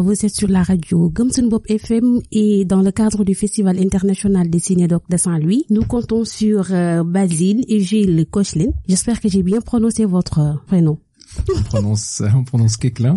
Vous êtes sur la radio Gumsun Bob FM et dans le cadre du Festival international des cinédocs de Saint-Louis, nous comptons sur euh, Basile et Gilles Cochelin. J'espère que j'ai bien prononcé votre prénom. On prononce, on prononce Keklin.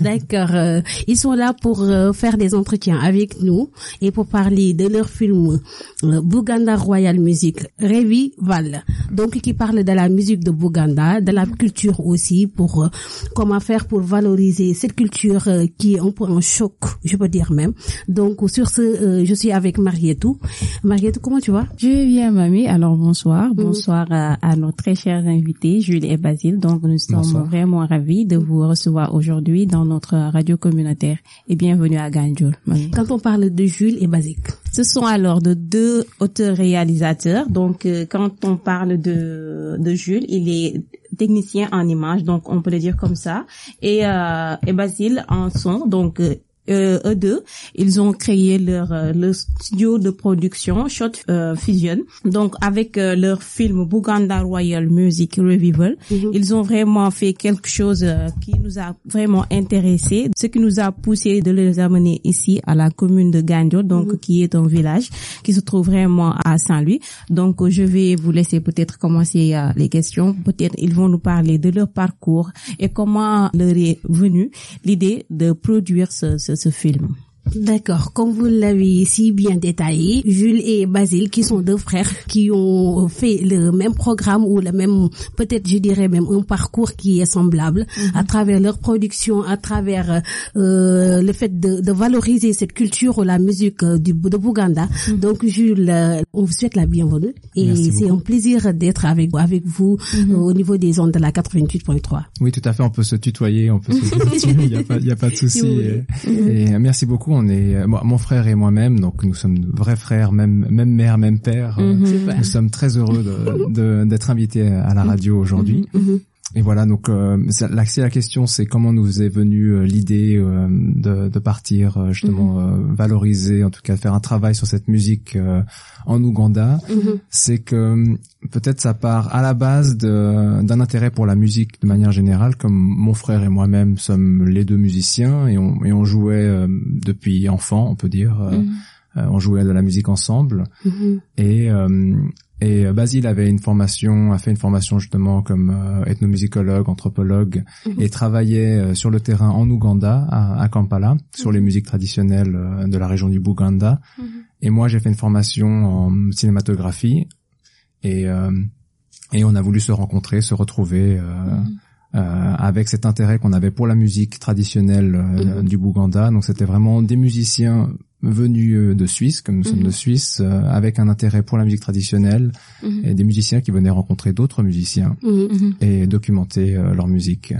D'accord. euh, ils sont là pour euh, faire des entretiens avec nous et pour parler de leur film euh, Bouganda Royal Music Revival. Donc qui parle de la musique de Bouganda, de la culture aussi pour euh, comment faire pour valoriser cette culture euh, qui est un peu en choc, je peux dire même. Donc sur ce, euh, je suis avec Marietou. Marietou, comment tu vas? Je vais bien, mamie. Alors, bonsoir. Bonsoir à, à nos très chers invités, Jules et Basile. Donc, nous sommes Bonsoir. Vraiment ravis de vous recevoir aujourd'hui dans notre radio communautaire. Et bienvenue à Ganjoul, mamie. Quand on parle de Jules et Basique. Ce sont alors de deux auteurs-réalisateurs. Donc, euh, quand on parle de, de Jules, il est technicien en image, donc on peut le dire comme ça. Et, euh, et Basile en son, donc euh, euh, eux deux, ils ont créé leur euh, le studio de production Shot euh, Fusion. Donc avec euh, leur film Buganda Royal Music Revival, ils ont vraiment fait quelque chose euh, qui nous a vraiment intéressé, ce qui nous a poussé de les amener ici à la commune de Ganjo, donc qui est un village qui se trouve vraiment à Saint-Louis. Donc euh, je vais vous laisser peut-être commencer euh, les questions. Peut-être ils vont nous parler de leur parcours et comment leur est venue l'idée de produire ce, ce, ce film. D'accord. Comme vous l'avez si bien détaillé, Jules et Basile, qui sont deux frères, qui ont fait le même programme ou le même, peut-être je dirais même un parcours qui est semblable à travers leur production, à travers euh, le fait de, de valoriser cette culture ou la musique euh, du, de Bouganda. Donc Jules, euh, on vous souhaite la bienvenue et Merci c'est un plaisir d'être avec avec vous euh, au niveau des ondes de la 88.3. Oui, tout à fait. On peut se tutoyer, on peut se Il n'y a pas, il y a pas de souci. Oui. Et, et, merci beaucoup. On est, moi, mon frère et moi-même, donc nous sommes vrais frères, même, même mère, même père. Euh, Super. Nous sommes très heureux de- de- d'être invités à la radio aujourd'hui. Mhm. Et voilà, donc euh, c'est- la, c'est la question, c'est comment nous est venue euh, l'idée euh, de, de partir justement euh, valoriser, en tout cas faire un travail sur cette musique en Ouganda. Mhm. C'est que peut-être ça part à la base d'un intérêt pour la musique de manière générale, comme mon frère et moi-même sommes les deux musiciens et on, et on jouait depuis enfant, on peut dire. euh, on jouait de la musique ensemble. Mhm. Et, euh, et Basile avait une formation, a fait une formation justement comme euh, ethnomusicologue, anthropologue, et travaillait euh, sur le terrain en Ouganda, à, à Kampala, sur les musiques traditionnelles euh, de la région du Buganda. Et moi, j'ai fait une formation en cinématographie, et euh, et on a voulu se rencontrer, se retrouver. euh, euh, avec cet intérêt qu'on avait pour la musique traditionnelle euh, du Bouganda. Donc c'était vraiment des musiciens venus euh, de Suisse, comme nous sommes de Suisse, euh, avec un intérêt pour la musique traditionnelle, et des musiciens qui venaient rencontrer d'autres musiciens Mhm. et documenter euh, leur musique.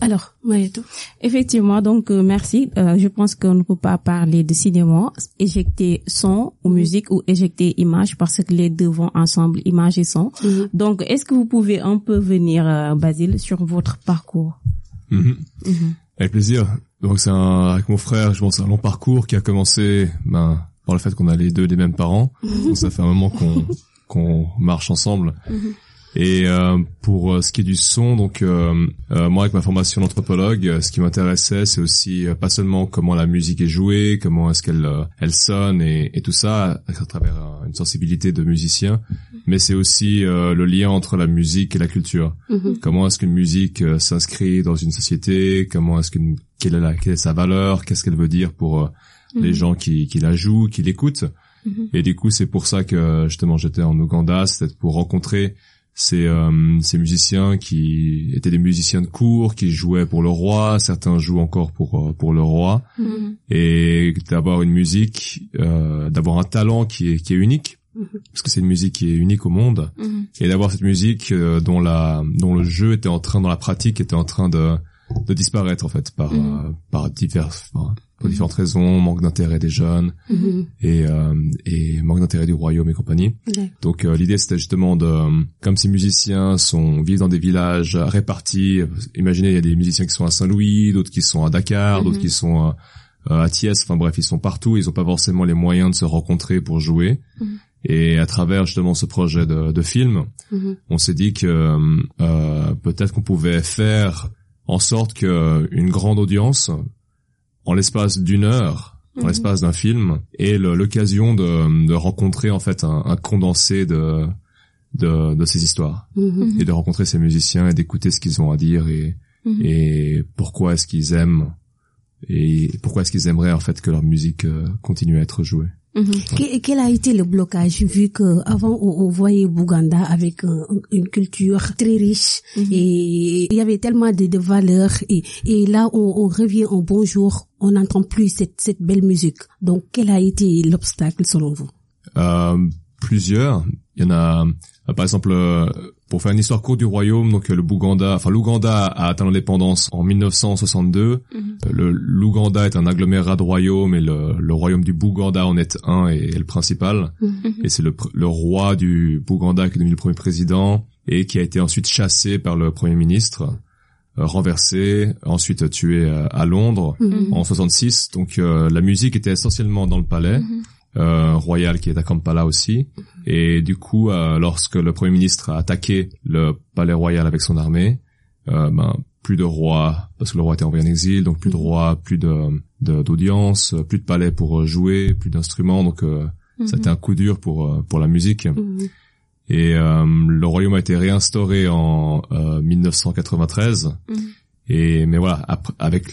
Alors, Marietou. Effectivement, donc euh, merci. Euh, je pense qu'on ne peut pas parler de cinéma, éjecter son ou musique ou éjecter image parce que les deux vont ensemble, image et son. Mhm. Donc, est-ce que vous pouvez un peu venir, euh, Basile, sur votre parcours? Mhm. Avec plaisir. Donc c'est un, avec mon frère, je pense, c'est un long parcours qui a commencé, ben, par le fait qu'on a les deux les mêmes parents. Donc ça fait un moment qu'on qu'on marche ensemble. Et euh, pour euh, ce qui est du son, donc euh, euh, moi avec ma formation d'anthropologue, euh, ce qui m'intéressait, c'est aussi pas seulement comment la musique est jouée, comment est-ce qu'elle elle sonne et, et tout ça à, travers une sensibilité de musicien, mais c'est aussi euh, le lien entre la musique et la culture. Mhm. Comment est-ce qu'une musique euh, s'inscrit dans une société? Comment est-ce qu'une quelle est, la, quelle est sa valeur? Qu'est-ce qu'elle veut dire pour euh, les gens qui, qui la jouent, qui l'écoutent? Et du coup, c'est pour ça que justement j'étais en Ouganda, c'était pour rencontrer ces, ces musiciens qui étaient des musiciens de cour, qui jouaient pour le roi. Certains jouent encore pour pour le roi. Et d'avoir une musique, d'avoir un talent qui est qui est unique. Parce que c'est une musique qui est unique au monde. Et d'avoir cette musique euh, dont la dont le jeu était en train dans la pratique était en train de de disparaître en fait par euh, par diverses enfin, pour différentes raisons manque d'intérêt des jeunes Mhm. et euh, et manque d'intérêt du royaume et compagnie. Donc euh, l'idée c'était justement de comme ces musiciens sont vivent dans des villages répartis imaginez il y a des musiciens qui sont à Saint-Louis d'autres qui sont à Dakar d'autres qui sont à Thiès enfin bref ils sont partout ils ont pas forcément les moyens de se rencontrer pour jouer et à travers justement ce projet de, de film Mhm. on s'est dit que euh, peut-être qu'on pouvait faire en sorte que une grande audience en l'espace d'une heure, en Mhm. l'espace d'un film, le- l'occasion de, de rencontrer en fait un, un condensé de, de de ces histoires Mhm. et de rencontrer ces musiciens et d'écouter ce qu'ils ont à dire et et pourquoi est-ce qu'ils aiment et pourquoi est-ce qu'ils aimeraient en fait que leur musique euh, continue à être jouée. Mhm. Que- Quel a été le blocage vu que avant on, on voyait Bouganda avec une culture très riche Mhm. et il y avait tellement de, de valeurs et, et là on, on revient en bonjour, on n'entend plus cette, cette belle musique. Donc quel a été l'obstacle selon vous? Euh, plusieurs. Il y en a, euh, par exemple, euh, pour faire une histoire courte du royaume, donc euh, le Bouganda, enfin l'Ouganda a atteint l'indépendance en 1962. Mhm. Euh, Le l'Ouganda est un agglomérat de royaumes et le, le royaume du Bouganda en est un et est le principal. Mhm. Et c'est le, roi du Bouganda qui est devenu le premier président et qui a été ensuite chassé par le premier ministre, euh, renversé, ensuite tué à Londres Mhm. en 66. Donc euh, la musique était essentiellement dans le palais. Euh, royal qui est à Kampala aussi. Et du coup, euh, lorsque le premier ministre a attaqué le palais royal avec son armée, euh, ben plus de roi parce que le roi était envoyé en exil, donc plus de roi, plus de d'audience, plus de palais pour euh, jouer, plus d'instruments. Donc euh, ça a été un coup dur pour euh, pour la musique. Mhm. Et euh, le royaume a été réinstauré en euh, 1993. Mhm. Et mais voilà, après, avec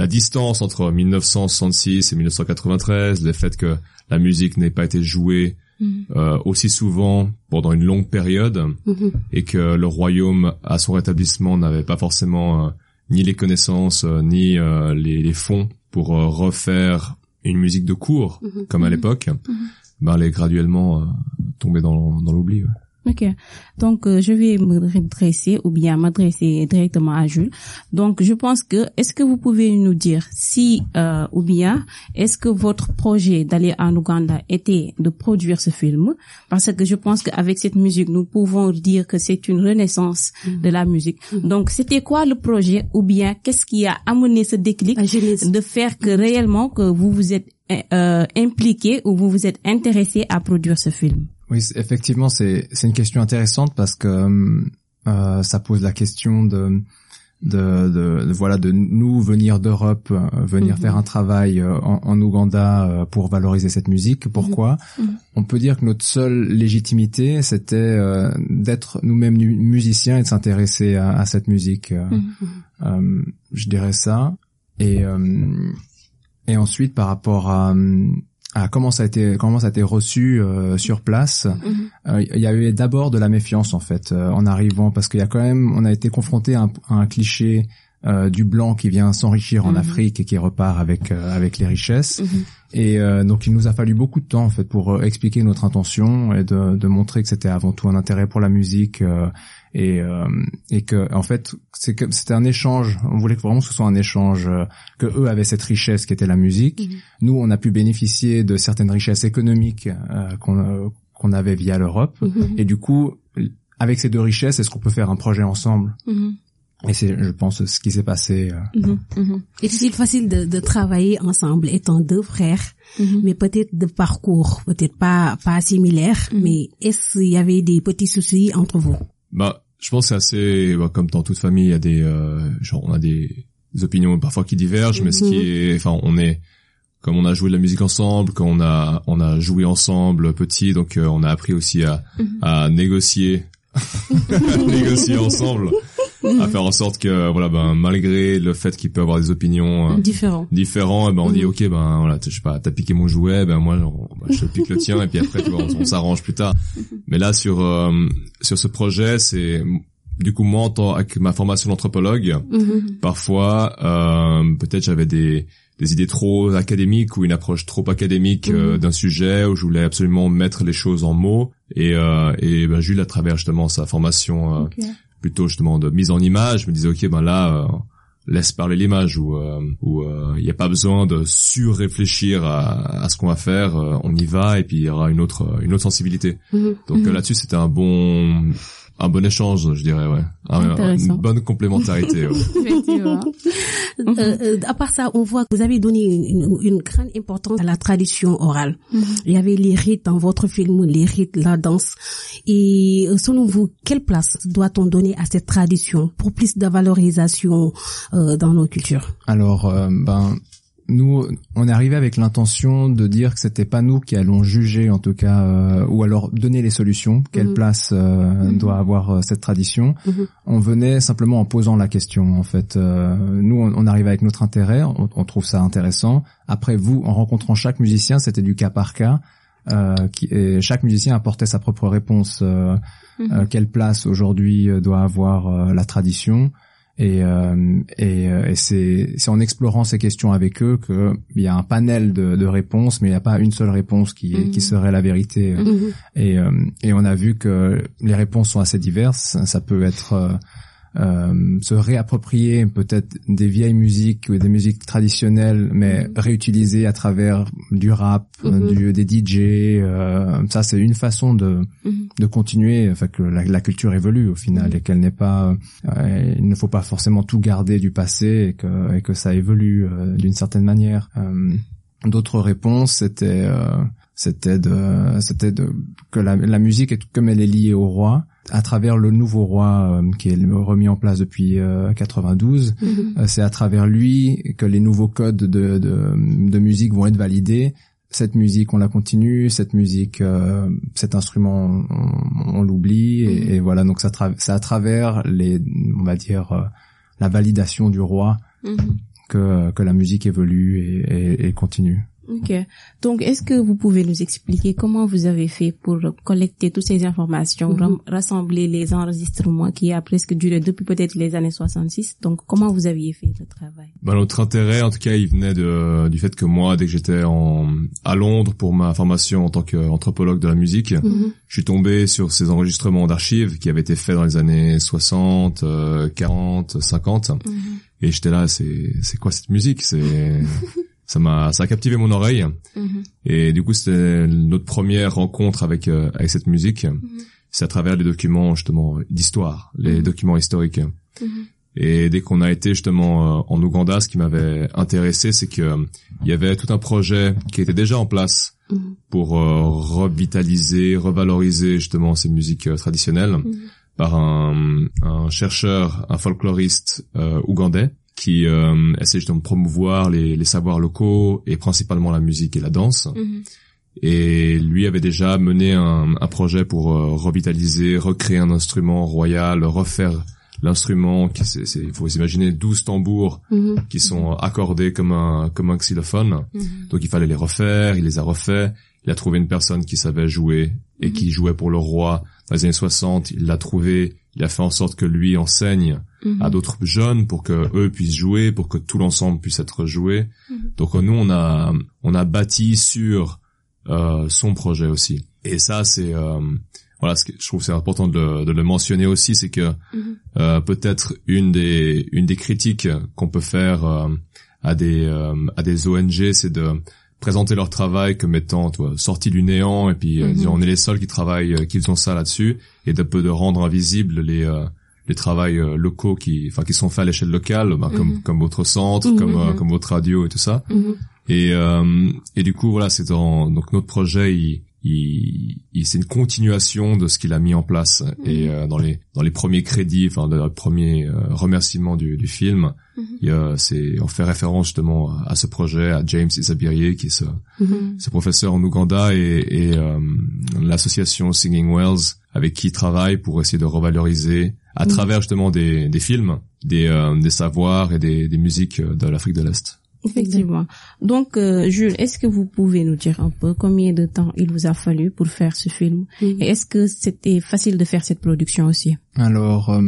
la distance entre 1966 et 1993, le fait que la musique n'ait pas été jouée Mhm. euh, aussi souvent pendant une longue période Mhm. et que le royaume à son rétablissement n'avait pas forcément euh, ni les connaissances euh, ni les, les fonds pour refaire une musique de cours Mhm. comme à l'époque, ben elle est graduellement tombée dans, dans l'oubli. ouais. Ok. Donc, euh, je vais me redresser ou bien m'adresser directement à Jules. Donc, je pense que, est-ce que vous pouvez nous dire si euh, ou bien est-ce que votre projet d'aller en Ouganda était de produire ce film? Parce que je pense qu'avec cette musique, nous pouvons dire que c'est une renaissance de la musique. Donc, c'était quoi le projet ou bien qu'est-ce qui a amené ce déclic de faire que réellement que vous vous êtes euh, impliqué ou vous vous êtes intéressé à produire ce film? Oui, effectivement, c'est c'est une question intéressante parce que euh, ça pose la question de de, de, de- voilà de nous venir d'Europe, euh, venir Mhm. faire un travail euh, en, en Ouganda euh, pour valoriser cette musique. Pourquoi? Mhm. On peut dire que notre seule légitimité, c'était euh, d'être nous-mêmes musiciens et de s'intéresser à, à cette musique. euh, euh, je dirais ça. Et euh, et ensuite par rapport à, à comment ça a été comment ça a été reçu euh, sur place, euh, il y a eu d'abord de la méfiance en fait euh, en arrivant parce qu'il y a quand même on a été confronté à un cliché euh, du blanc qui vient s'enrichir en Mhm. Afrique et qui repart avec euh, avec les richesses. Mhm. Et euh, donc il nous a fallu beaucoup de temps en fait pour euh, expliquer notre intention et de, de montrer que c'était avant tout un intérêt pour la musique euh, et euh, et que en fait c'est que c'était un échange. On voulait que vraiment ce soit un échange euh, que eux avaient cette richesse qui était la musique. Mhm. Nous on a pu bénéficier de certaines richesses économiques euh, qu'on euh, qu'on avait via l'Europe. Et du coup avec ces deux richesses est-ce qu'on peut faire un projet ensemble? Et c'est je pense ce qui s'est passé. euh, Mhm. Mhm. Est-il facile de, de travailler ensemble étant deux frères, Mhm. mais peut-être de parcours, peut-être pas pas similaires, Mhm. mais est-ce qu'il y avait des petits soucis entre vous? Bah, je pense que c'est assez, bah, comme dans toute famille, il y a des, euh, genre, on a des, des opinions parfois qui divergent, mais ce qui est, enfin, on est, comme on a joué de la musique ensemble, quand on a, on a joué ensemble petit, donc euh, on a appris aussi à, à négocier, à négocier ensemble, à faire en sorte que, voilà, ben, malgré le fait qu'il peut avoir des opinions euh, Différents. différents, eh ben on dit Mhm. ok ben voilà, je sais pas, t'as piqué mon jouet, ben moi on- bah, je pique le tien et puis après tu vois, on, on s'arrange plus tard. Mais là sur euh, sur ce projet, c'est du coup moi en tant avec ma formation d'anthropologue, Mhm. parfois euh, peut-être j'avais des des idées trop académiques ou une approche trop académique euh, d'un sujet où je voulais absolument mettre les choses en mots et euh, et ben Jules à travers justement sa formation euh, Ok. Plutôt justement de mise en image, je me disais ok ben là euh, laisse parler l'image où euh, où il n'y a pas besoin de sur-réfléchir à, à ce qu'on va faire, euh, on y va et puis il y aura une autre une autre sensibilité. Mhm. Donc Mhm. euh, là-dessus c'était un bon un bon échange, je dirais, ouais. une bonne complémentarité. Ouais. Effectivement. Euh, euh, à part ça, on voit que vous avez donné une, une grande importance à la tradition orale. Mhm. Il y avait les rites dans votre film, les rites, la danse. Et euh, selon vous, quelle place doit-on donner à cette tradition pour plus de valorisation euh, dans nos cultures? Alors, euh, ben nous, on est arrivé avec l'intention de dire que c'était pas nous qui allons juger, en tout cas, euh, ou alors donner les solutions. Quelle mhm. place euh, mhm. doit avoir euh, cette tradition mhm. On venait simplement en posant la question. En fait, nous, on, on, arrive avec notre intérêt, on, trouve ça intéressant. Après, vous, en rencontrant chaque musicien, c'était du cas par cas. Qui, et chaque musicien apportait sa propre réponse. quelle place aujourd'hui doit avoir la tradition et, euh, et, euh, et c'est, c'est en explorant ces questions avec eux qu'il y a un panel de, de réponses, mais il n'y a pas une seule réponse qui, qui mhm. serait la vérité. Mhm. Et, euh, et on a vu que les réponses sont assez diverses. Ça peut être euh, se réapproprier peut-être des vieilles musiques ou des musiques traditionnelles, mais mm-hmm. réutiliser à travers du rap, mm-hmm. du, des DJ. Euh, ça, c'est une façon de mm-hmm. de continuer, enfin que la, la culture évolue au final et qu'elle n'est pas, euh, il ne faut pas forcément tout garder du passé et que et que ça évolue euh, d'une certaine manière. Euh, d'autres réponses, c'était c'était de c'était de que la, la musique comme elle est liée au roi à travers le nouveau roi euh, qui est remis en place depuis 92. Euh, mhm. euh, c'est à travers lui que les nouveaux codes de, de, de, musique vont être validés. Cette musique, on la continue. Cette musique, cet instrument, on, l'oublie. Et, mhm. et, voilà, donc ça c'est à travers les, on va dire, la validation du roi mhm. que, que la musique évolue et, et, et continue. Ok. Donc, est-ce que vous pouvez nous expliquer comment vous avez fait pour collecter toutes ces informations, mhm. rassembler les enregistrements qui a presque duré depuis peut-être les années 66 Donc, comment vous aviez fait le travail? Bah, Notre intérêt, en tout cas, il venait de, du fait que moi, dès que j'étais en, à Londres pour ma formation en tant qu'anthropologue de la musique, mhm. je suis tombé sur ces enregistrements d'archives qui avaient été faits dans les années 60, 40, 50. Et j'étais là, c'est c'est quoi cette musique? C'est ça m'a ça a captivé mon oreille. Mhm. et du coup c'était notre première rencontre avec euh, avec cette musique. Mhm. c'est à travers les documents justement d'histoire les mhm. documents historiques. Et dès qu'on a été justement euh, en Ouganda ce qui m'avait intéressé c'est que il y avait tout un projet qui était déjà en place pour euh, revitaliser revaloriser justement ces musiques traditionnelles par un, un chercheur un folkloriste ougandais qui euh, essaie justement de promouvoir les, les, savoirs locaux et principalement la musique et la danse. Mhm. Et lui avait déjà mené un, un projet pour euh, revitaliser, recréer un instrument royal, refaire l'instrument. Il faut imaginer 12 tambours mhm. qui sont accordés comme un comme un xylophone. Mhm. Donc il fallait les refaire. Il les a refaits. Il a trouvé une personne qui savait jouer et qui jouait pour le roi dans les années 60. Il l'a trouvé. Il a fait en sorte que lui enseigne à mhm. d'autres jeunes pour que eux puissent jouer, pour que tout l'ensemble puisse être joué. Mhm. Donc nous on a on a bâti sur euh, son projet aussi. Et ça c'est euh, voilà ce que je trouve c'est important de, de, le mentionner aussi, c'est que mhm. euh, peut-être une des une des critiques qu'on peut faire euh, à des euh, à des ONG, c'est de présenter leur travail comme étant toi, sorti du néant et puis dire on est les seuls qui travaillent qui font ça là-dessus et de peu de rendre invisibles les les travails euh, locaux qui enfin qui sont faits à l'échelle locale ben, comme mhm. comme votre centre mhm, comme euh, mhm. comme votre radio et tout ça et euh, et du coup voilà c'est dans donc notre projet il il, c'est une continuation de ce qu'il a mis en place et dans les dans les premiers crédits enfin dans les premiers remerciements du, du film il c'est on fait référence justement à ce projet à James Isabirier qui est ce, ce professeur en Ouganda et, et l'association Singing Wells avec qui il travaille pour essayer de revaloriser à mm. travers justement des, des films, des, euh, des savoirs et des, des musiques de l'Afrique de l'Est. Effectivement. Donc, euh, Jules, est-ce que vous pouvez nous dire un peu combien de temps il vous a fallu pour faire ce film mm. Et est-ce que c'était facile de faire cette production aussi? Alors, euh,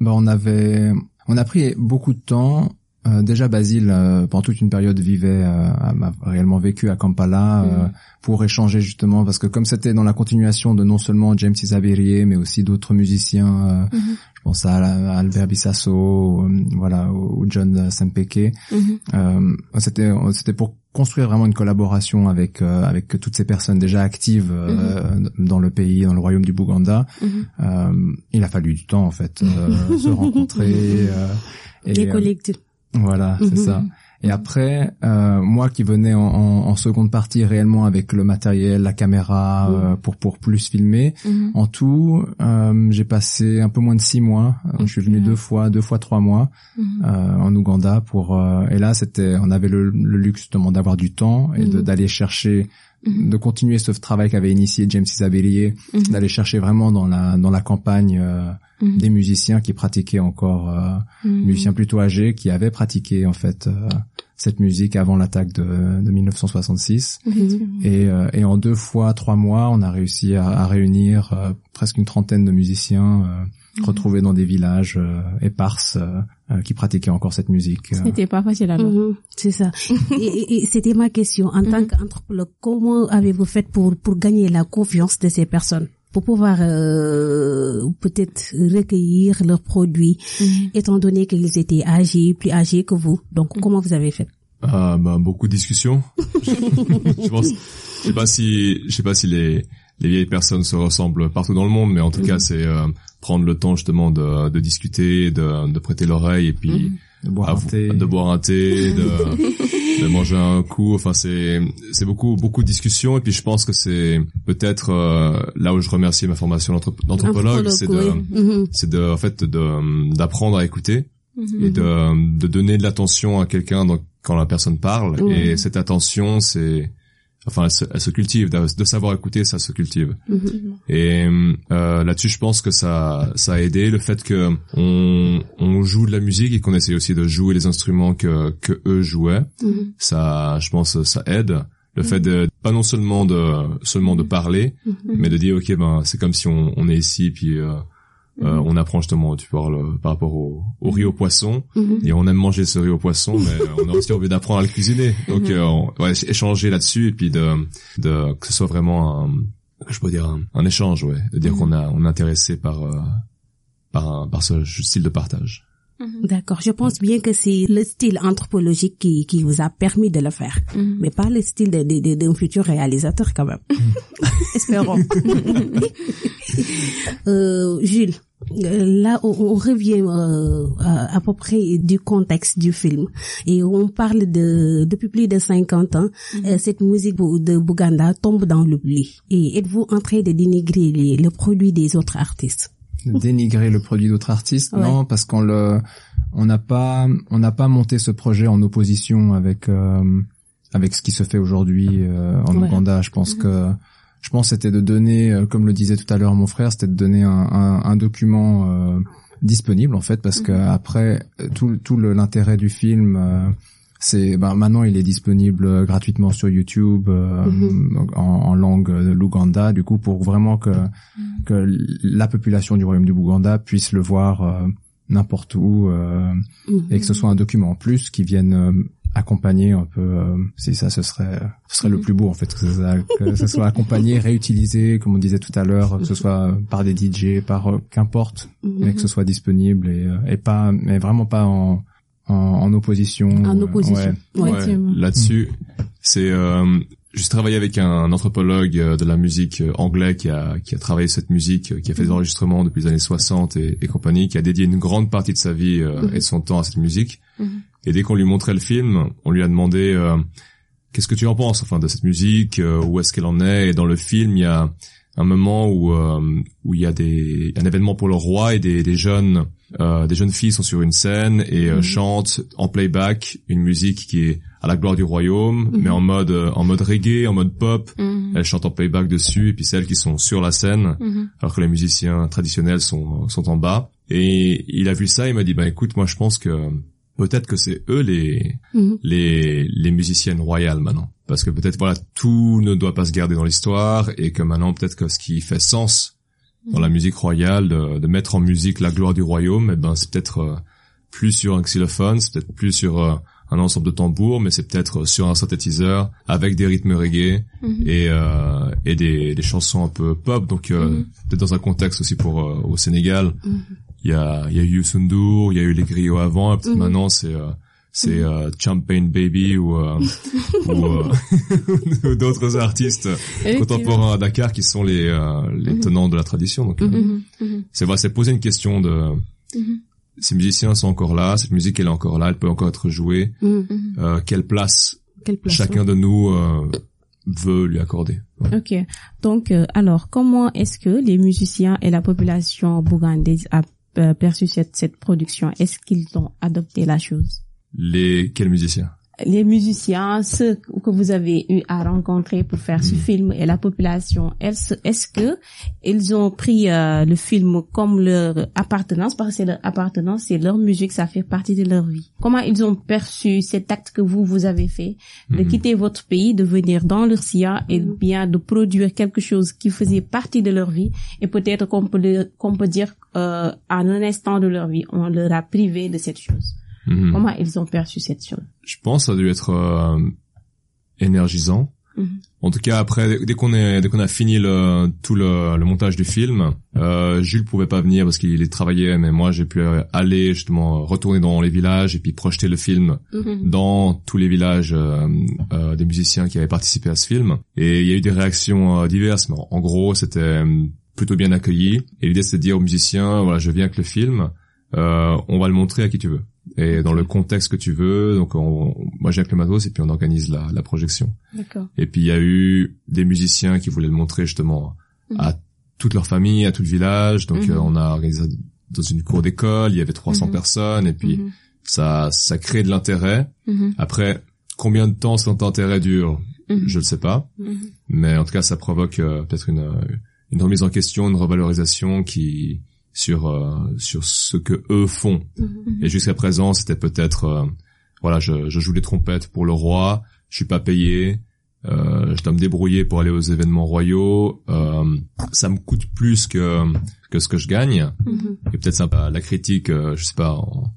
bah, on avait, on a pris beaucoup de temps euh, déjà Basile euh, pendant toute une période vivait euh, a réellement vécu à Kampala Mhm. pour échanger justement parce que comme c'était dans la continuation de non seulement James Isabirier mais aussi d'autres musiciens Mhm. je pense à, à Albert Bissasso voilà ou John Sempeke Mhm. euh, c'était c'était pour construire vraiment une collaboration avec avec toutes ces personnes déjà actives euh, dans le pays dans le royaume du Bouganda il a fallu du temps en fait se rencontrer et, Les. Voilà, c'est Mhm. ça. Et après, euh, moi qui venais en, en- en seconde partie réellement avec le matériel, la caméra euh, pour pour plus filmer, Mhm. en tout, euh, j'ai passé un peu moins de six mois. Euh, Je suis venu deux fois, deux fois trois mois Mhm. euh, en Ouganda pour. euh, et là, c'était, on avait le, le luxe d'avoir du temps et Mhm. d'aller chercher, Mhm. de continuer ce travail qu'avait initié James Isabellier, Mhm. d'aller chercher vraiment dans la dans la campagne euh, Mhm. des musiciens qui pratiquaient encore. euh, musiciens plutôt âgés qui avaient pratiqué en fait euh, cette musique avant l'attaque de, de 1966 Effectivement. et, euh, et en deux fois trois mois on a réussi à, à réunir presque une trentaine de musiciens. Retrouvés dans des villages euh, éparses euh, euh, qui pratiquaient encore cette musique Euh, C'était pas facile alors. Mhm, c'est ça. et et- et c'était ma question. En tant Mhm. qu'anthropologue, comment avez-vous fait pour, pour gagner la confiance de ces personnes? Pour pouvoir euh, peut-être recueillir leurs produits, étant donné qu'ils étaient âgés, plus âgés que vous. Donc, comment vous avez fait? Ah, bah, beaucoup de discussions. je pense, je sais pas si, je sais pas si les, les vieilles personnes se ressemblent partout dans le monde, mais en tout cas, c'est euh, prendre le temps justement de, de discuter, de, de prêter l'oreille et puis de boire un thé. de boire un thé, de, de manger un coup. Enfin, c'est c'est beaucoup beaucoup de discussions et puis je pense que c'est peut-être euh, là où je remercie ma formation d'anthropo- d'anthropologue, c'est de oui. C'est de en fait de d'apprendre à écouter Mhm. et de, de donner de l'attention à quelqu'un quand la personne parle. Et cette attention, c'est, enfin, elle se, elle se cultive. De, de savoir écouter, ça se cultive. Effectivement. Et euh, là-dessus, je pense que ça, ça a aidé le fait que on, on joue de la musique et qu'on essaie aussi de jouer les instruments que, que eux jouaient. Mhm. Ça, je pense, ça aide. Le fait de pas non seulement de seulement de parler, Mhm. mais de dire ok ben c'est comme si on, on est ici puis euh, euh, on apprend justement tu parles par rapport au, au riz au poisson Mhm. et on aime manger ce riz au poisson, mais on a aussi envie d'apprendre à le cuisiner. Donc, Mhm. euh, on, ouais, échanger là-dessus et puis de, de que ce soit vraiment un, je peux dire un, un échange, ouais, de dire Mhm. qu'on a, on est intéressé par euh, par, un- par ce style de partage. Mhm. D'accord. Je pense bien que c'est le style anthropologique qui, qui vous a permis de le faire. Mhm. Mais pas le style d'un de, de, d'un futur réalisateur quand même. Espérons. Euh, Jules, euh, là on, on revient euh, à, à peu près du contexte du film et on parle de depuis plus de 50 ans euh, cette musique de Bouganda tombe dans l'oubli et êtes-vous en train de dénigrer les- le produit des autres artistes? Dénigrer le produit d'autres artistes Ouais. non parce qu'on le on n'a pas on n'a pas monté ce projet en opposition avec euh, avec ce qui se fait aujourd'hui euh, en Ouais. Ouganda je pense que je pense c'était de donner euh, comme le disait tout à l'heure mon frère c'était de donner un, un, un document euh, disponible en fait parce que après tout tout l'intérêt du film c'est ben, maintenant il est disponible euh, gratuitement sur YouTube euh, Mhm. en, en langue de l'Ouganda du coup pour vraiment que que la population du royaume du Bouganda puisse le voir euh, n'importe où euh, et que ce soit un document en plus qui vienne euh, accompagner un peu euh, si ça ce serait ce serait le plus beau en fait que ça, que ça soit accompagné réutilisé comme on disait tout à l'heure que ce soit par des DJ par euh, qu'importe mais que ce soit disponible et, euh, et pas mais vraiment pas en en, en opposition en opposition ouais. Là-dessus, c'est euh, j'ai travaillé avec un anthropologue euh, de la musique euh, anglais qui a qui a travaillé cette musique, euh, qui a fait des enregistrements depuis les années 60 et, et compagnie, qui a dédié une grande partie de sa vie euh, et de son temps à cette musique. Mhm. Et dès qu'on lui montrait le film, on lui a demandé euh, qu'est-ce que tu en penses enfin de cette musique, euh, où est-ce qu'elle en est? Et dans le film, il y a un moment où euh, où il y a des un événement pour le roi et des, des jeunes euh, des jeunes filles sont sur une scène et euh, chantent en playback une musique qui est à la gloire du royaume, mais en mode euh, en mode reggae, en mode pop. Mhm. Elles chantent en playback dessus et puis celles qui sont sur la scène, Mhm. alors que les musiciens traditionnels sont sont en bas. Et il a vu ça, il m'a dit bah écoute, moi je pense que peut-être que c'est eux les Mhm. les les musiciennes royales maintenant parce que peut-être voilà tout ne doit pas se garder dans l'histoire et que maintenant peut-être que ce qui fait sens dans la musique royale de, de mettre en musique la gloire du royaume eh ben c'est peut-être euh, plus sur un xylophone, c'est peut-être plus sur euh, un ensemble de tambours, mais c'est peut-être sur un synthétiseur avec des rythmes reggae Mhm. et euh, et des, des chansons un peu pop. Donc euh, Mhm. peut-être dans un contexte aussi pour euh, au Sénégal, Mhm. il y a il y a eu Youssou N'Dour, il y a eu les griots avant, et peut-être maintenant c'est euh, c'est euh, Champagne Baby ou euh, ou, euh, ou d'autres artistes contemporains à Dakar qui sont les euh, les Mhm. tenants de la tradition. Donc euh, Mhm. Mhm. c'est vrai, c'est poser une question de Mhm. ces musiciens sont encore là, cette musique elle est encore là, elle peut encore être jouée. Mhm. Mhm. Euh, quelle place Quelle place chacun de nous euh, veut lui accorder? Ok. Donc, euh, alors, comment est-ce que les musiciens et la population bougandaise a perçu cette, cette production? Est-ce qu'ils ont adopté la chose? Les quels musiciens? Les musiciens, ceux que vous avez eu à rencontrer pour faire ce Mhm. film et la population, est-ce est-ce que ils ont pris euh, le film comme leur appartenance? Parce que c'est leur appartenance, c'est leur musique, ça fait partie de leur vie. Comment ils ont perçu cet acte que vous vous avez fait de Mhm. quitter votre pays, de venir dans leur sillage et Mhm. bien de produire quelque chose qui faisait partie de leur vie? Et peut-être qu'on peut le- qu'on peut dire euh, à un instant de leur vie, on leur a privé de cette chose. Mhm. Comment ils ont perçu cette chose Je pense que ça a dû être euh, énergisant. Mhm. En tout cas, après, dès qu'on est, dès qu'on a fini le, tout le, le montage du film, euh, Jules pouvait pas venir parce qu'il travaillait, mais moi j'ai pu euh, aller justement retourner dans les villages et puis projeter le film Mhm. dans tous les villages euh, euh, des musiciens qui avaient participé à ce film. Et il y a eu des réactions diverses, mais en, gros, c'était plutôt bien accueilli. Et l'idée, c'est de dire aux musiciens, voilà, je viens avec le film, euh, on va le montrer à qui tu veux. Et dans le contexte que tu veux, donc on, moi j'ai avec le matos et puis on organise la, la projection. D'accord. Et puis il y a eu des musiciens qui voulaient le montrer justement à toute leur famille, à tout le village. Donc Mhm. euh, on a organisé dans une cour d'école, il y avait 300 Mhm. personnes et puis Mhm. ça ça crée de l'intérêt. Après combien de temps cet intérêt dure, je ne sais pas, mais en tout cas ça provoque euh, peut-être une une remise en question, une revalorisation qui sur euh, sur ce que eux font. Mhm. Et jusqu'à présent, c'était peut-être, euh, voilà, je, je joue les trompettes pour le roi, je suis pas payé, euh, je dois me débrouiller pour aller aux événements royaux, euh, ça me coûte plus que que ce que je gagne. Mhm. Et peut-être ça, la critique, euh, je sais pas, en,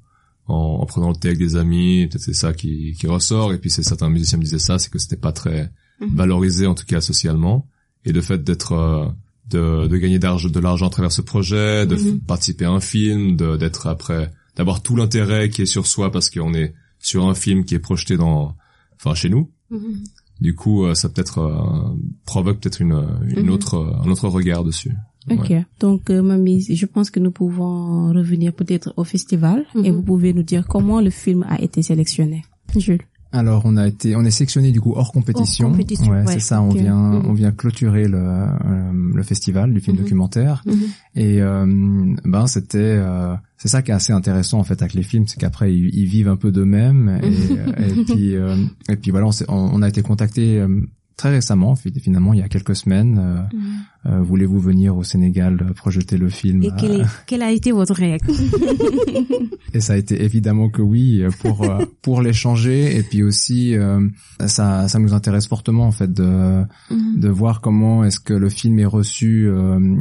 en, en prenant le thé avec des amis, peut-être c'est ça qui, qui ressort. Et puis c'est certains musiciens me disaient ça, c'est que c'était pas très Mhm. valorisé en tout cas socialement. Et le fait d'être euh, de, de gagner de l'argent à travers ce projet, de Mhm. participer à un film, de- d'être après, d'avoir tout l'intérêt qui est sur soi parce qu'on est sur un film qui est projeté dans, enfin chez nous. Mhm. Du coup, euh, ça peut-être euh, provoque peut-être une, une Mhm. autre, un autre regard dessus. Ok. Donc, euh, Mamie, je pense que nous pouvons revenir peut-être au festival et vous pouvez nous dire comment le film a été sélectionné. Jules. Alors on a été, on est sectionné du coup hors compétition. Hors compétition, ouais, ouais, c'est ça. On vient, Mhm. on vient clôturer le, euh, le festival du film Mhm. documentaire. Mhm. Et euh, ben c'était, euh, c'est ça qui est assez intéressant en fait avec les films, c'est qu'après ils, ils vivent un peu d'eux-mêmes. Et, et puis, et puis voilà, on, on- a été contacté très récemment, fi- finalement il y a quelques semaines. euh, euh, Voulez-vous venir au Sénégal euh, projeter le film Et quelle, euh, est- quelle a été votre réaction? Et ça a été évidemment que oui pour pour l'échanger et puis aussi euh, ça ça nous intéresse fortement en fait de Mhm. de voir comment est-ce que le film est reçu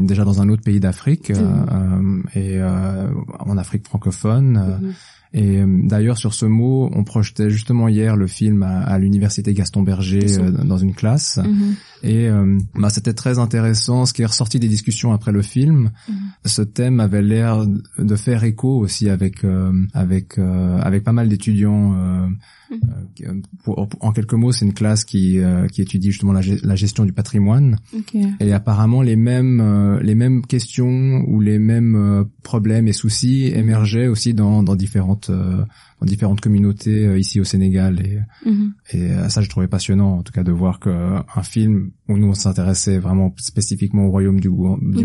déjà dans un autre pays d'Afrique euh, et en Afrique francophone. Et euh, d'ailleurs sur ce mot on projetait justement hier le film à, à l'université Gaston Berger euh, dans une classe Mhm. Et euh, bah, c'était très intéressant. Ce qui est ressorti des discussions après le film, Mhm. ce thème avait l'air de faire écho aussi avec euh, avec euh, avec pas mal d'étudiants. euh, Mhm. euh, qui, euh, pour- en quelques mots, c'est une classe qui euh, qui étudie justement la, ge- la gestion du patrimoine. Et apparemment, les mêmes euh, les mêmes questions ou les mêmes problèmes et soucis émergeaient aussi dans dans différentes euh, dans différentes communautés ici au Sénégal et Mhm. et ça, je trouvais passionnant, en tout cas, de voir que un film où nous on s'intéressait vraiment spécifiquement au royaume du, du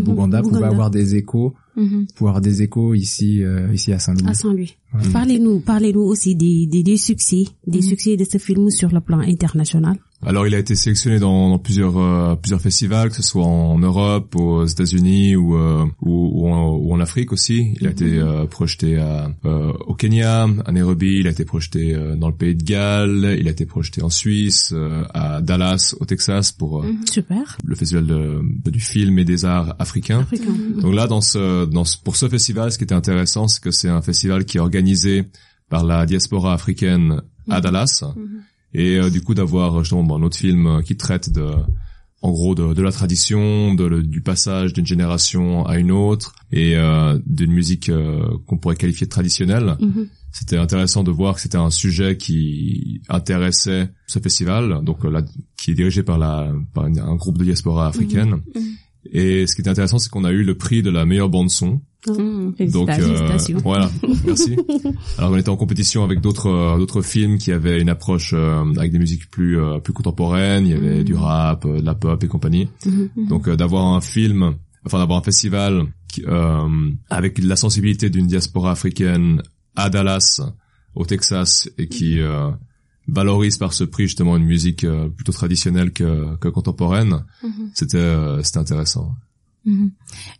Mhm, Bouganda pouvait avoir des échos, Mhm. pouvait avoir des échos ici, euh, ici à Saint-Louis. à Saint-Louis Ouais. Parlez-nous, parlez-nous aussi des, des, des succès, des Mhm. succès de ce film sur le plan international. Alors il a été sélectionné dans, dans plusieurs euh, plusieurs festivals, que ce soit en Europe, aux États-Unis ou, euh, ou, ou, en, ou en Afrique aussi. Il a été euh, projeté à, euh, au Kenya, à Nairobi. Il a été projeté euh, dans le pays de Galles. Il a été projeté en Suisse, euh, à Dallas, au Texas, pour euh, Super. le festival de, de- du film et des arts africains. Africain. Donc là, dans ce, dans ce, pour ce festival, ce qui était intéressant, c'est que c'est un festival qui est organisé par la diaspora africaine à Dallas, et euh, du coup d'avoir justement bon, un autre film euh, qui traite de, en gros, de, de la tradition, de, le- du passage d'une génération à une autre, et euh, d'une musique euh, qu'on pourrait qualifier de traditionnelle. Mhm. C'était intéressant de voir que c'était un sujet qui intéressait ce festival, donc euh, là, qui est dirigé par, la, par une- un groupe de diaspora africaine. Et ce qui était intéressant, c'est qu'on a eu le prix de la meilleure bande son. Mmh, Donc euh, voilà, merci. Alors on était en compétition avec d'autres euh, d'autres films qui avaient une approche euh, avec des musiques plus euh, plus contemporaines. Il y avait du rap, euh, de la pop et compagnie. Donc euh, d'avoir un film, enfin d'avoir un festival qui, euh, avec la sensibilité d'une diaspora africaine à Dallas, au Texas, et qui euh, valorise par ce prix justement une musique euh, plutôt traditionnelle que, que contemporaine, c'était euh, c'était intéressant. Mhm.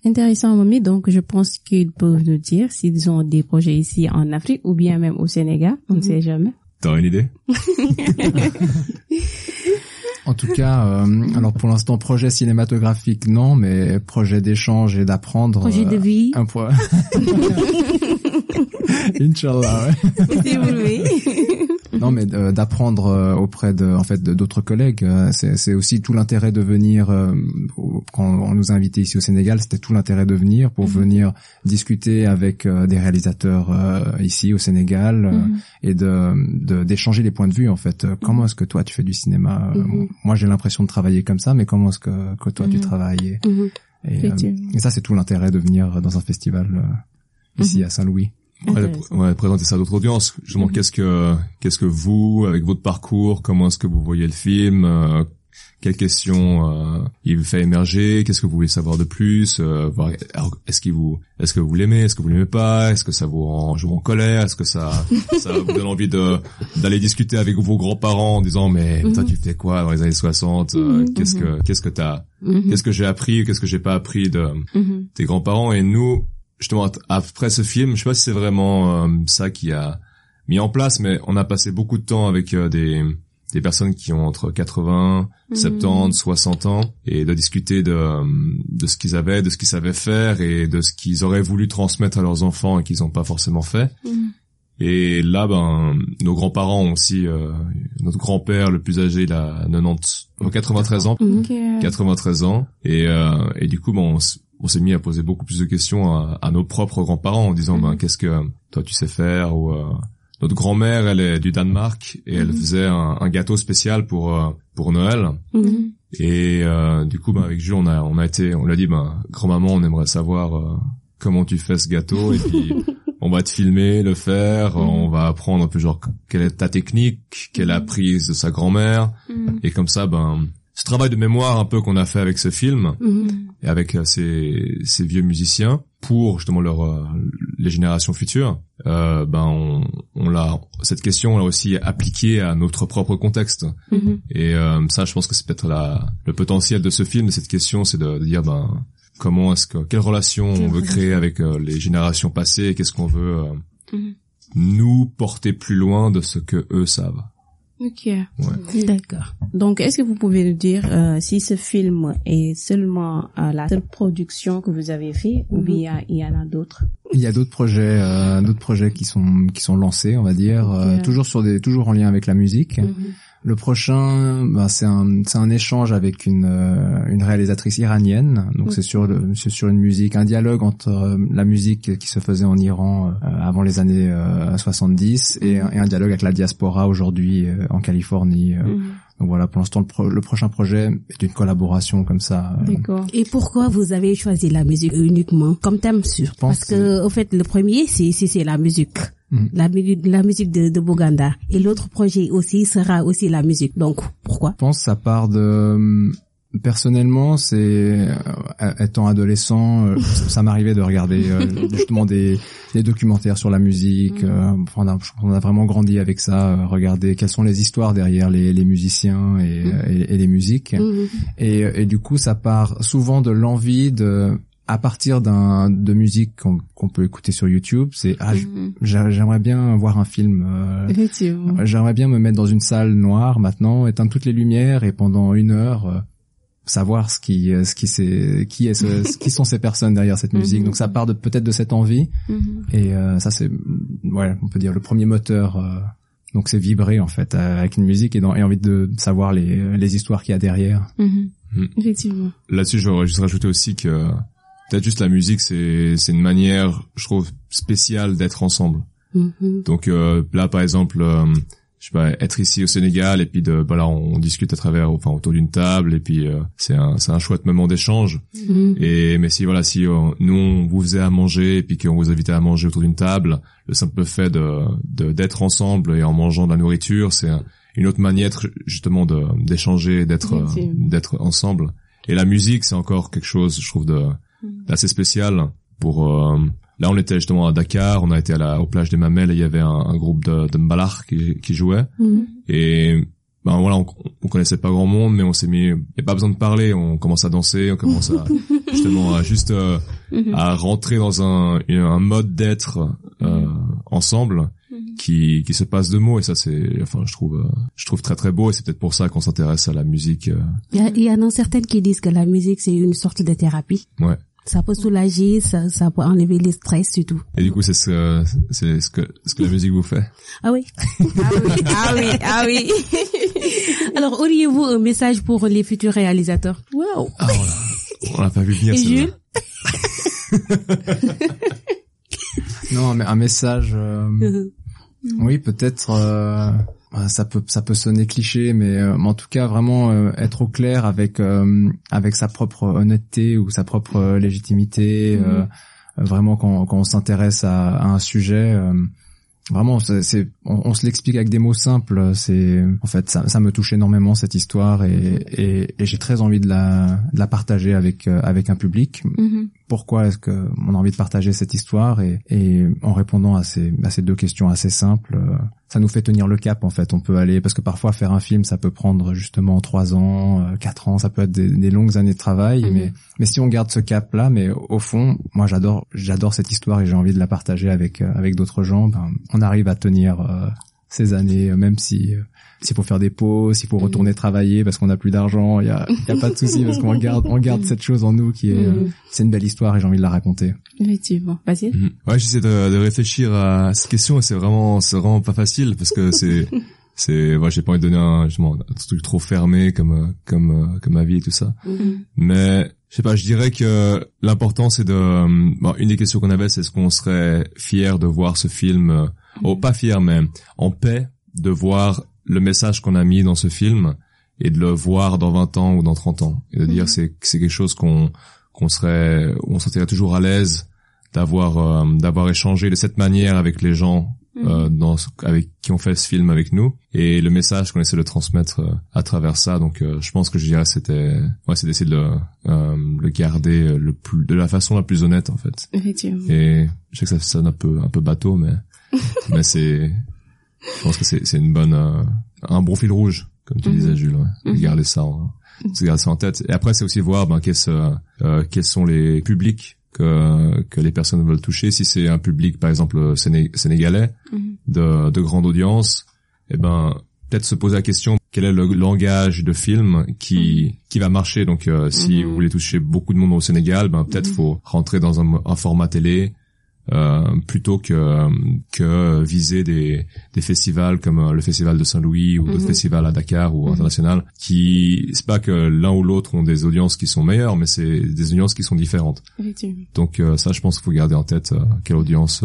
Intéressant, Mommy. Donc, je pense qu'ils peuvent nous dire s'ils ont des projets ici en Afrique ou bien même au Sénégal. On ne sait jamais. T'as une idée? En tout cas, euh, alors pour l'instant, projet cinématographique, non, mais projet d'échange et d'apprendre. Projet de euh, vie. Un point. Inch'Allah, ouais. Non, mais euh, d'apprendre euh, auprès de, en fait, d'autres collègues, euh, c'est aussi tout l'intérêt de venir. quand on nous a invités ici au Sénégal, c'était tout l'intérêt de venir pour venir discuter avec des réalisateurs ici au Sénégal euh, et de de- d'échanger les points de vue. En fait, comment est-ce que toi tu fais du cinéma Euh, Moi, j'ai l'impression de travailler comme ça, mais comment est-ce que que toi tu Mhm. travailles et, Mhm. et, Effectivement. et ça, c'est tout l'intérêt de venir dans un festival ici à Saint-Louis. Ouais, ouais, présenter ça à d'autres audiences. Justement, qu'est-ce que qu'est-ce que vous, avec votre parcours, comment est-ce que vous voyez le film euh, Quelles questions euh, il fait émerger Qu'est-ce que vous voulez savoir de plus euh, Est-ce qu'il vous est-ce que vous l'aimez Est-ce que vous l'aimez pas Est-ce que ça vous rend en colère Est-ce que ça ça vous donne envie de d'aller discuter avec vos grands-parents en disant mais toi tu fais quoi dans les années 60 Euh, Qu'est-ce que qu'est-ce que t'as. Qu'est-ce que j'ai appris Qu'est-ce que j'ai pas appris de tes grands-parents? Et nous justement après ce film je sais pas si c'est vraiment euh, ça qui a mis en place mais on a passé beaucoup de temps avec euh, des des personnes qui ont entre 80, 70, 60 ans et de discuter de de ce qu'ils avaient, de ce qu'ils savaient faire et de ce qu'ils auraient voulu transmettre à leurs enfants et qu'ils n'ont pas forcément fait. Et là, ben, nos grands-parents ont aussi, euh, notre grand-père, le plus âgé, il a 90, euh, 93 ans, Mhm. Ok. 93 ans et euh, et du coup bon on, s'est mis à poser beaucoup plus de questions à, à nos propres grands-parents en disant ben qu'est-ce que toi tu sais faire ou euh, notre grand-mère elle est du Danemark et elle faisait un, un gâteau spécial pour euh, pour Noël Mhm. et euh, du coup ben avec Jules on a on a été on l'a dit ben grand-maman on aimerait savoir euh, comment tu fais ce gâteau et puis on va te filmer le faire on va apprendre un peu genre quelle est ta technique quelle a prise de sa grand-mère Mhm. et comme ça, ben, ce travail de mémoire un peu qu'on a fait avec ce film et avec euh, ces, ces vieux musiciens pour justement leur euh, les générations futures, euh, ben on, on l'a cette question on l'a aussi appliquée à notre propre contexte. Mhm. Et ça, je pense que c'est peut-être la le potentiel de ce film, de cette question, c'est de, de dire ben comment est-ce que quelle relation on veut créer avec euh, les générations passées, et qu'est-ce qu'on veut euh, Mhm. nous porter plus loin de ce que eux savent. Ok. D'accord. Donc, est-ce que vous pouvez nous dire euh, si ce film est seulement euh, la seule production que vous avez fait ou bien il y en a d'autres? Il y a d'autres projets, euh, d'autres projets qui sont qui sont lancés, on va dire, euh, toujours sur des toujours en lien avec la musique. Le prochain, bah, c'est un c'est un échange avec une euh, une réalisatrice iranienne. Donc c'est sur le c'est sur une musique, un dialogue entre euh, la musique qui se faisait en Iran euh, avant les années euh, 70 et, un- et un dialogue avec la diaspora aujourd'hui euh, en Californie. euh. Mhm. Donc voilà, pour l'instant le, pro- le prochain projet est une collaboration comme ça. D'accord. Et pourquoi vous avez choisi la musique uniquement comme thème sûr pense Parce que au fait le premier c'est c'est c'est la musique. Mhm. La, musique- la musique de, de Boganda. Et l'autre projet aussi sera aussi la musique. Donc, pourquoi? Je pense que ça part de personnellement, c'est euh, étant adolescent, euh, ça m'arrivait de regarder euh, justement des, des documentaires sur la musique. euh, on, a, on a vraiment grandi avec ça, euh, regarder quelles sont les histoires derrière les, les musiciens et, et, et les musiques. Et, et du coup, ça part souvent de l'envie de à partir d'un de musique qu'on peut écouter sur YouTube, c'est ah, Mhm. j'a- j'aimerais bien voir un film euh, Effectivement. J'aimerais bien me mettre dans une salle noire maintenant, éteindre toutes les lumières et pendant une heure euh, savoir ce qui, euh, ce qui c'est, qui est, ce, ce- qui sont ces personnes derrière cette musique. Mhm. Donc ça part de peut-être de cette envie Mhm. et euh, ça c'est, mm, ouais, on peut dire le premier moteur. euh, donc c'est vibrer en fait avec une musique et, dans, et envie de savoir les, les histoires qu'il y a derrière. Mhm. Effectivement. Là-dessus, j'aurais juste rajouté aussi que peut-être juste la musique, c'est c'est une manière, je trouve, spéciale d'être ensemble. Mhm. Donc euh, là, par exemple, euh, je sais pas, être ici au Sénégal et puis de, voilà, on discute à travers, enfin, autour d'une table et puis euh, c'est un, c'est un chouette moment d'échange. Mhm. Et mais si voilà, si nous on vous faisait à manger et puis qu'on vous invitait à manger autour d'une table, le simple fait de de- d'être ensemble et en mangeant de la nourriture, c'est un- une autre manière justement de d'échanger, d'être d'être ensemble. Et la musique, c'est encore quelque chose, je trouve, de d'assez spécial. Pour euh, là, on était justement à Dakar, on a été à la aux plages des Mamelles et il y avait un, un groupe de, de Mbalar qui, qui jouait. Mhm. Et ben voilà, on, on connaissait pas grand monde, mais on s'est mis, y a pas besoin de parler, on commence à danser, on commence à justement à juste euh, Mhm. à rentrer dans un, un mode d'être euh, ensemble Mhm. qui qui se passe de mots et ça c'est, enfin je trouve, euh, je trouve très très beau et c'est peut-être pour ça qu'on s'intéresse à la musique. euh, Il y, a, il y en a certaines qui disent que la musique c'est une sorte de thérapie. ouais. Ça peut soulager, ça, ça peut enlever les stress et tout. Et du coup c'est ce, c'est ce que ce que la musique vous fait? Ah oui. Ah oui, ah oui, ah oui. Alors auriez-vous un message pour les futurs réalisateurs? Wow. Ah voilà, on l'a pas vu venir. Et. Jules? Non, mais un message. euh. Oui, peut-être. euh, ça peut ça peut sonner cliché, mais, euh, mais en tout cas vraiment euh, être au clair avec euh, avec sa propre honnêteté ou sa propre euh, légitimité. Mhm. euh, vraiment quand quand on s'intéresse à, à un sujet. euh, Vraiment, c'est, on, on se l'explique avec des mots simples. C'est, en fait, ça, ça me touche énormément cette histoire et, et, et j'ai très envie de la, de la partager avec euh, avec un public Mhm. Pourquoi est-ce que on a envie de partager cette histoire et, et en répondant à ces, à ces deux questions assez simples, euh, ça nous fait tenir le cap en fait. On peut aller parce que parfois faire un film ça peut prendre justement trois ans, euh, quatre ans, ça peut être des, des longues années de travail. Mhm. Mais mais si on garde ce cap là, mais au fond, moi j'adore j'adore cette histoire et j'ai envie de la partager avec euh, avec d'autres gens. Ben, on arrive à tenir euh, ces années, euh, même si euh, s'il faut faire des pauses, s'il faut Mhm. retourner travailler parce qu'on n'a plus d'argent, il y a, y a pas de souci parce qu'on garde on garde cette chose en nous qui est euh, Mhm. c'est une belle histoire et j'ai envie de la raconter. Effectivement. Vas-y. Mhm. Ouais, j'essaie de, de réfléchir à cette question et c'est vraiment, c'est vraiment pas facile parce que c'est, c'est, moi, j'ai pas envie de donner un, justement, un truc trop fermé comme, euh, comme, euh, comme avis et tout ça. Mais, je sais pas, je dirais que l'important c'est de, euh, bon, une des questions qu'on avait, c'est est-ce qu'on serait fier de voir ce film, euh, oh, pas fier, mais en paix de voir le message qu'on a mis dans ce film et de le voir dans 20 ans ou dans 30 ans. Et de dire Mhm. c'est, c'est quelque chose qu'on, qu'on serait, on se sentirait toujours à l'aise d'avoir, euh, d'avoir échangé de cette manière avec les gens euh, dans ce- avec qui ont fait ce film avec nous et le message qu'on essaie de transmettre euh, à travers ça donc euh, je pense que je dirais c'était ouais c'est d'essayer de le, euh, le garder le plus de la façon la plus honnête en fait Effectivement. et je sais que ça sonne un peu un peu bateau mais mais c'est je pense que c'est une bonne euh, un bon fil rouge comme tu Mhm. disais Jules ouais. De Mhm. garder ça en, de garder ça en tête et après c'est aussi voir ben qu'est-ce euh, quels sont les publics que que les personnes veulent toucher si c'est un public par exemple séné- sénégalais Mhm. de, de grande audience, eh ben peut-être se poser la question quel est le langage de film qui qui va marcher? Donc euh, si Mhm. vous voulez toucher beaucoup de monde au Sénégal, ben peut-être Mhm. faut rentrer dans un, un format télé euh, plutôt que que viser des des festivals comme euh, le festival de Saint-Louis ou d'autres Mhm. festivals à Dakar ou Mhm. international qui c'est pas que l'un ou l'autre ont des audiences qui sont meilleures mais c'est des audiences qui sont différentes. Donc euh, ça, je pense qu'il faut garder en tête euh, quelle audience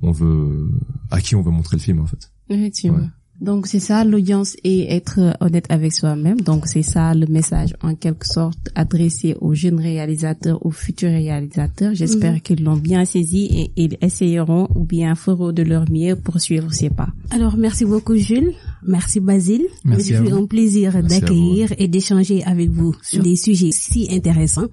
on veut, à qui on veut montrer le film en fait. Effectivement. Ouais. Donc c'est ça l'audience et être honnête avec soi-même. Donc c'est ça le message en quelque sorte adressé aux jeunes réalisateurs, aux futurs réalisateurs. J'espère Mhm. qu'ils l'ont bien saisi et ils essayeront ou bien feront de leur mieux pour suivre ces pas. Alors merci beaucoup Jules. Merci Basile. Merci C'est un plaisir d'accueillir et d'échanger avec vous sur des sujets si intéressants.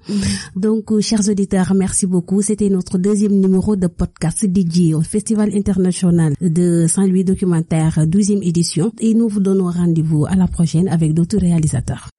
Donc, euh, chers auditeurs, merci beaucoup. C'était notre deuxième numéro de podcast dédié au Festival international de Saint-Louis documentaire 12e édition. Et nous vous donnons rendez-vous à la prochaine avec d'autres réalisateurs.